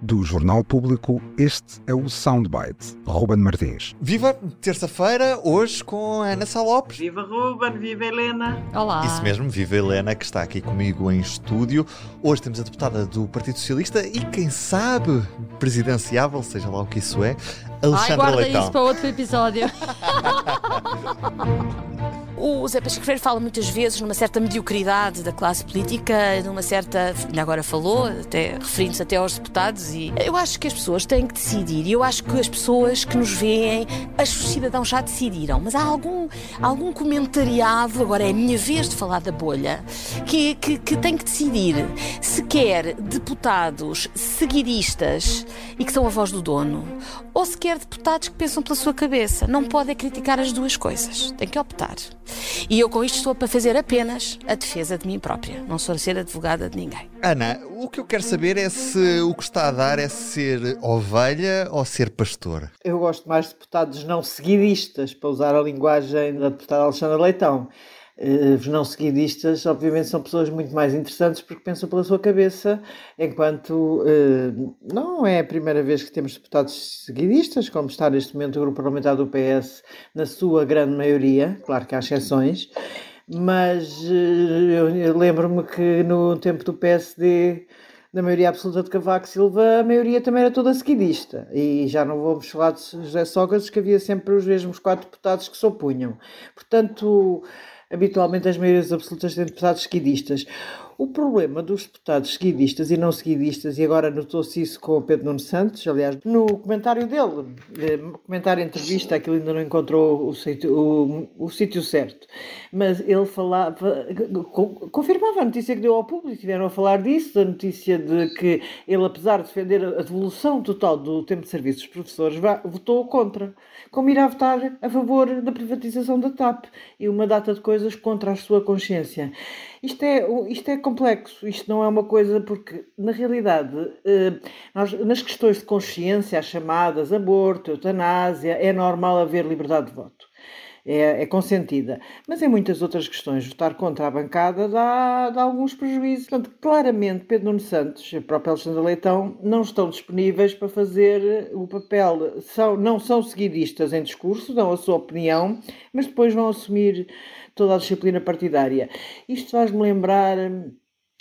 Do Jornal Público, este é o Soundbite. Ruben Martins. Viva terça-feira, hoje com a Ana Salopes. Viva Ruben, viva Helena. Olá. Isso mesmo, viva Helena, que está aqui comigo em estúdio. Hoje temos a deputada do Partido Socialista e, quem sabe, presidenciável, seja lá o que isso é, Alexandra Ai, guarda Leitão. isso para outro episódio. O Zé Pacheco Freire fala muitas vezes numa certa mediocridade da classe política, numa certa. agora falou, até referindo-se até aos deputados, e eu acho que as pessoas têm que decidir, e eu acho que as pessoas que nos veem, os cidadãos já decidiram, mas há algum, algum comentariado, agora é a minha vez de falar da bolha, que, que, que tem que decidir se quer deputados seguidistas e que são a voz do dono, ou se quer deputados que pensam pela sua cabeça. Não pode é criticar as duas coisas, tem que optar. E eu com isto estou para fazer apenas a defesa de mim própria, não sou a ser advogada de ninguém. Ana, o que eu quero saber é se o que está a dar é ser ovelha ou ser pastor. Eu gosto mais de deputados não seguidistas, para usar a linguagem da deputada Alexandra Leitão. Eh, Os não seguidistas, obviamente, são pessoas muito mais interessantes porque pensam pela sua cabeça, enquanto eh, não é a primeira vez que temos deputados seguidistas, como está neste momento o grupo parlamentar do PS, na sua grande maioria, claro que há exceções, mas eh, eu, lembro-me que no tempo do PSD da maioria absoluta de Cavaco Silva, a maioria também era toda seguidista. E já não vamos falar de José Sócrates, que havia sempre os mesmos quatro deputados que se opunham. Portanto, habitualmente as maiorias absolutas têm deputados seguidistas. O problema dos deputados seguidistas e não seguidistas, e agora notou-se isso com o Pedro Nuno Santos, aliás, no comentário dele, eh, comentário entrevista, aquilo ainda não encontrou o sítio, o, o sítio certo, mas ele falava, co- confirmava a notícia que deu ao público, tiveram a falar disso, a notícia de que ele, apesar de defender a devolução total do tempo de serviço dos professores, votou contra, como irá votar a favor da privatização da TAP e uma data de coisas contra a sua consciência. Isto é, isto é complexo, isto não é uma coisa porque, na realidade, eh, nós, nas questões de consciência, as chamadas aborto, eutanásia, é normal haver liberdade de voto. É, é consentida. Mas em muitas outras questões, votar contra a bancada dá, dá alguns prejuízos. Portanto, claramente, Pedro Nuno Santos e a própria Alexandra Leitão não estão disponíveis para fazer o papel. São, não são seguidistas em discurso, dão a sua opinião, mas depois vão assumir toda a disciplina partidária. Isto faz-me lembrar.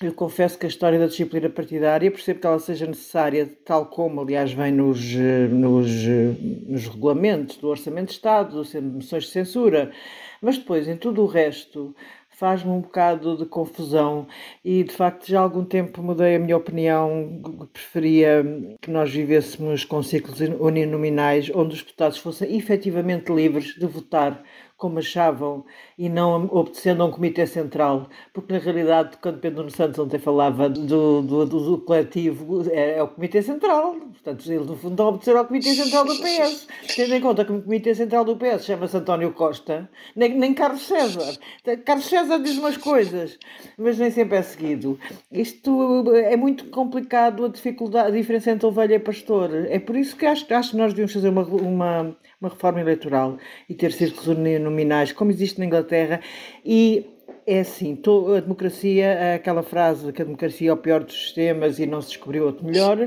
Eu confesso que a história da disciplina partidária, percebo que ela seja necessária, tal como, aliás, vem nos, eh, nos, eh, nos regulamentos do Orçamento de Estado, das moções de censura, mas depois, em tudo o resto, faz-me um bocado de confusão e, de facto, já há algum tempo mudei a minha opinião, preferia que nós vivêssemos com ciclos uninominais, onde os deputados fossem efetivamente livres de votar como achavam e não obedecendo a um comitê central, porque na realidade, quando Pedro Nuno Santos ontem falava do, do, do, coletivo, é, é, o comitê central, portanto, ele no fundo está a obedecer ao comitê central do PS, tendo em conta que o comitê central do PS chama-se António Costa, nem, nem Carlos César. Carlos César diz umas coisas, mas nem sempre é seguido. Isto é muito complicado a dificuldade, a diferença entre ovelha e pastor. É por isso que acho, acho que nós devíamos fazer uma, uma, uma reforma eleitoral e ter círculos nominais, como existe na Inglaterra, e é assim, a democracia, aquela frase que a democracia é o pior dos sistemas e não se descobriu outro melhor,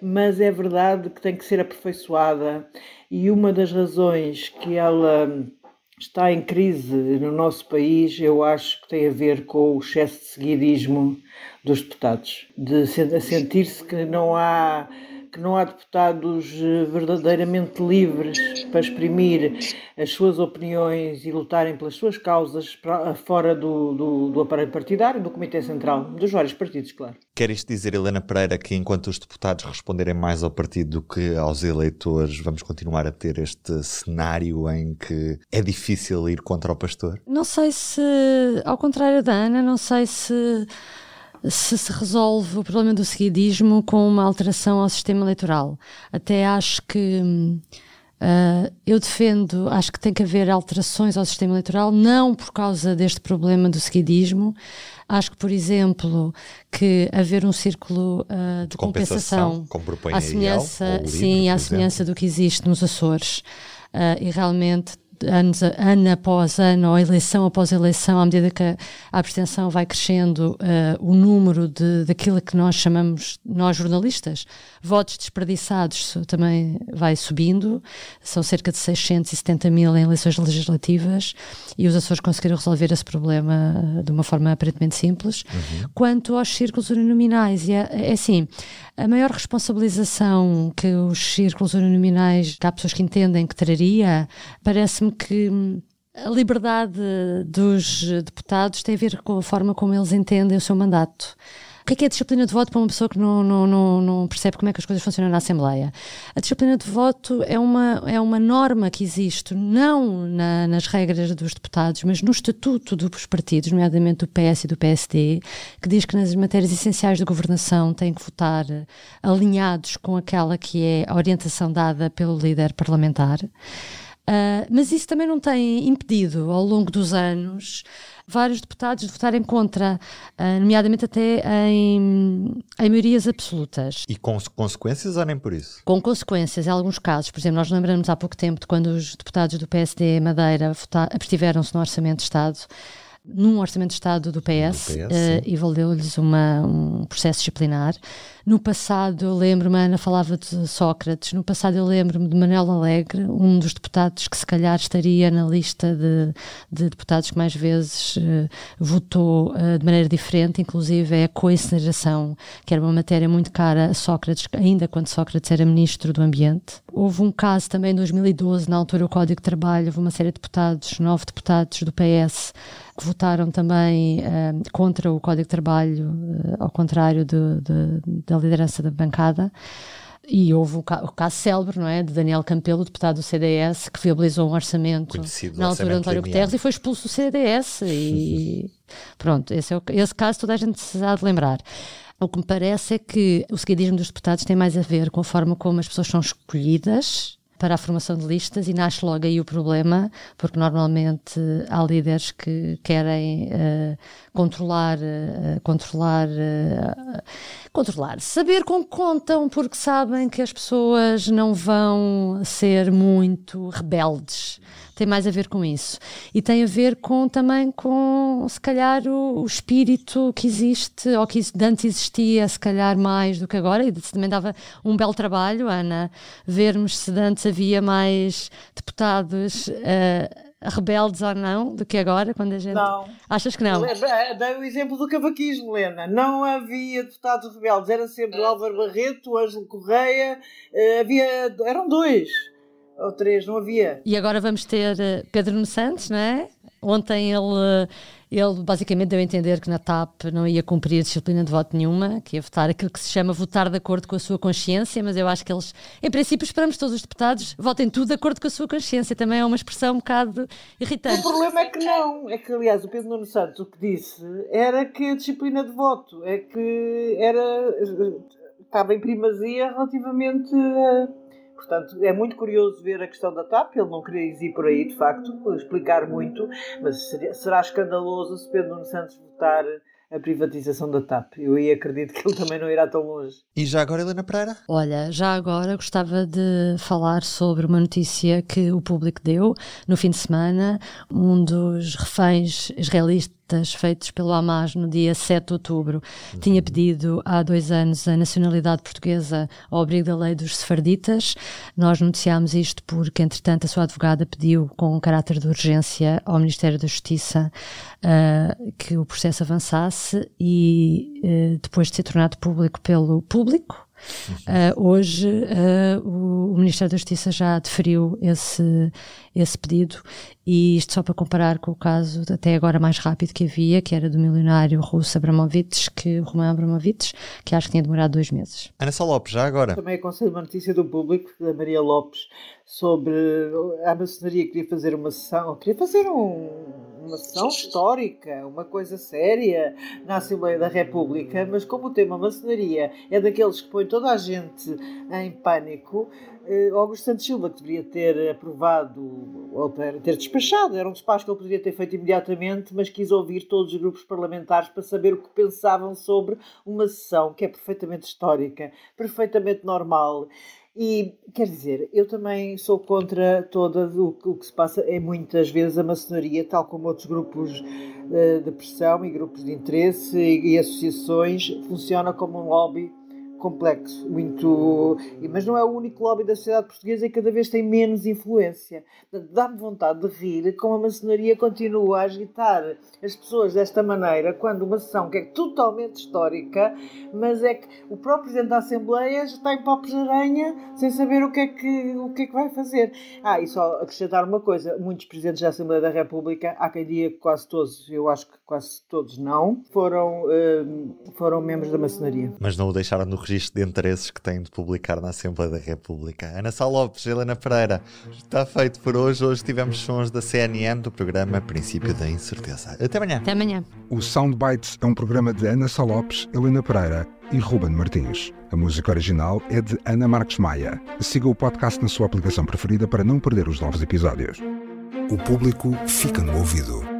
mas é verdade que tem que ser aperfeiçoada. E uma das razões que ela está em crise no nosso país, eu acho que tem a ver com o excesso de seguidismo dos deputados, de sentir-se que não há que não há deputados verdadeiramente livres para exprimir as suas opiniões e lutarem pelas suas causas para, fora do, do, do, aparelho partidário, do Comitê Central, dos vários partidos, claro. Quer isto dizer, Helena Pereira, que enquanto os deputados responderem mais ao partido do que aos eleitores, vamos continuar a ter este cenário em que é difícil ir contra o pastor? Não sei se, ao contrário da Ana, não sei se se se resolve o problema do seguidismo com uma alteração ao sistema eleitoral. Até acho que uh, eu defendo, acho que tem que haver alterações ao sistema eleitoral, não por causa deste problema do seguidismo. Acho que, por exemplo, que haver um círculo uh, de compensação, compensação à semelhança, sim, à semelhança do que existe nos Açores. Uh, e realmente anos, ano após ano, ou eleição após eleição, à medida que a, abstenção vai crescendo, uh, o número de, daquilo que nós chamamos, nós jornalistas, votos desperdiçados também vai subindo, são cerca de 670 mil em eleições legislativas, e os Açores conseguiram resolver esse problema de uma forma aparentemente simples. Uhum. Quanto aos círculos uninominais, é, é assim, a maior responsabilização que os círculos uninominais, que há pessoas que entendem que traria, parece-me que a liberdade dos deputados tem a ver com a forma como eles entendem o seu mandato. O que é, que é a disciplina de voto para uma pessoa que não, não, não, não, percebe como é que as coisas funcionam na Assembleia? A disciplina de voto é uma, é uma norma que existe, não na, nas regras dos deputados, mas no estatuto dos partidos, nomeadamente do PS e do PSD, que diz que nas matérias essenciais da governação têm que votar alinhados com aquela que é a orientação dada pelo líder parlamentar. Uh, mas isso também não tem impedido, ao longo dos anos, vários deputados de votarem contra, uh, nomeadamente até em, em maiorias absolutas. E com consequências ou nem por isso? Com consequências, em alguns casos. Por exemplo, nós lembramos há pouco tempo de quando os deputados do PSD Madeira abstiveram-se no Orçamento de Estado num orçamento de Estado do PS, do PS uh, e valeu-lhes um processo disciplinar. No passado, eu lembro-me, Ana falava de Sócrates, no passado eu lembro-me de Manuel Alegre, um dos deputados que se calhar estaria na lista de, de deputados que mais vezes uh, votou uh, de maneira diferente, inclusive é a co-incineração, que era uma matéria muito cara a Sócrates, ainda quando Sócrates era Ministro do Ambiente. Houve um caso também em 2012, na altura o Código de Trabalho, houve uma série de deputados, nove deputados do PS, que votaram também uh, contra o Código de Trabalho, uh, ao contrário de, de, da liderança da bancada. E houve o, ca o, caso célebre, não é? De Daniel Campelo, deputado do CDS, que viabilizou um orçamento Conhecido na altura de António Guterres e foi expulso do CDS. E pronto, esse, é o, esse caso toda a gente se há de lembrar. O que me parece é que o seguidismo dos deputados tem mais a ver com a forma como as pessoas são escolhidas para a formação de listas e nasce logo aí o problema, porque normalmente há líderes que querem uh, controlar, uh, controlar, uh, controlar, saber com que contam, porque sabem que as pessoas não vão ser muito rebeldes tem mais a ver com isso. E tem a ver com também com, se calhar, o, o espírito que existe, ou que antes existia, se calhar mais do que agora, e também dava um belo trabalho, Ana, vermos se antes havia mais deputados. Uh, rebeldes ou não do que agora, quando a gente. Não. Achas que não? Dei o exemplo do cavaquismo, Helena. Não havia deputados rebeldes, era sempre Álvaro Barreto, Ângelo Correia, eh, havia. eram dois ou três, não havia. E agora vamos ter eh, Pedro Nunes Santos, não é? Ontem ele, ele basicamente deu a entender que na TAP não ia cumprir disciplina de voto nenhuma, que ia votar aquilo que se chama votar de acordo com a sua consciência, mas eu acho que eles, em princípio, esperamos todos os deputados votem tudo de acordo com a sua consciência. Também é uma expressão um bocado irritante. O problema é que não. É que, aliás, o Pedro Nuno Santos o que disse era que a disciplina de voto é que era estava em primazia relativamente a Portanto, é muito curioso ver a questão da TAP. Ele não queria ir por aí, de facto, explicar muito, mas seria, será escandaloso se Pedro Nuno Santos votar a privatização da TAP. Eu aí acredito que ele também não irá tão longe. E já agora, Helena Pereira? Olha, já agora gostava de falar sobre uma notícia que o público deu no fim de semana. Um dos reféns israelitas feitos pelo Hamas no dia 7 de outubro uhum. tinha pedido há dois anos a nacionalidade portuguesa ao abrigo da lei dos sefarditas. Nós noticiámos isto porque, entretanto, a sua advogada pediu, com um caráter de urgência, ao Ministério da Justiça uh, que o processo avançasse e, uh, depois de ser tornado público pelo público, Uh, hoje uh, o, o, Ministério da Justiça já deferiu esse, esse pedido e isto só para comparar com o caso até agora mais rápido que havia, que era do milionário russo Abramovich, que Roman Abramovich, que acho que tinha demorado dois meses. Ana Sá Lopes, já agora. Também aconselho uma notícia do público, da Maria Lopes, sobre a maçonaria queria fazer uma sessão, queria fazer um uma sessão histórica, uma coisa séria na Assembleia da República, mas como o tema maçonaria é daqueles que põe toda a gente em pânico, eh, Augusto Santos Silva, que deveria ter aprovado ou ter despachado, era um despacho que ele poderia ter feito imediatamente, mas quis ouvir todos os grupos parlamentares para saber o que pensavam sobre uma sessão que é perfeitamente histórica, perfeitamente normal E quer dizer, eu também sou contra todo o, o que se passa é muitas vezes a maçonaria, tal como outros grupos de, de pressão e grupos de interesse e, e associações, funciona como um lobby complexo, muito. Mas não é o único lobby da sociedade portuguesa e cada vez tem menos influência. Dá-me vontade de rir como a maçonaria continua a agitar as pessoas desta maneira, quando uma sessão que é totalmente histórica, mas é que o próprio Presidente da Assembleia está em papos de aranha sem saber o que, é que, o que é que vai fazer. Ah, e só acrescentar uma coisa: muitos Presidentes da Assembleia da República, há quem que quase todos, eu acho que quase todos não, foram, hum, foram membros da maçonaria. Mas não o deixaram no registro de interesses que têm de publicar na Assembleia da República. Ana Sá Lopes, Helena Pereira, está feito por hoje. Hoje tivemos sons da CNN do programa Princípio da Incerteza. Até amanhã. Até amanhã. O Soundbites é um programa de Ana Sá Lopes, Helena Pereira e Ruben Martins. A música original é de Ana Marques Maia. Siga o podcast na sua aplicação preferida para não perder os novos episódios. O público fica no ouvido.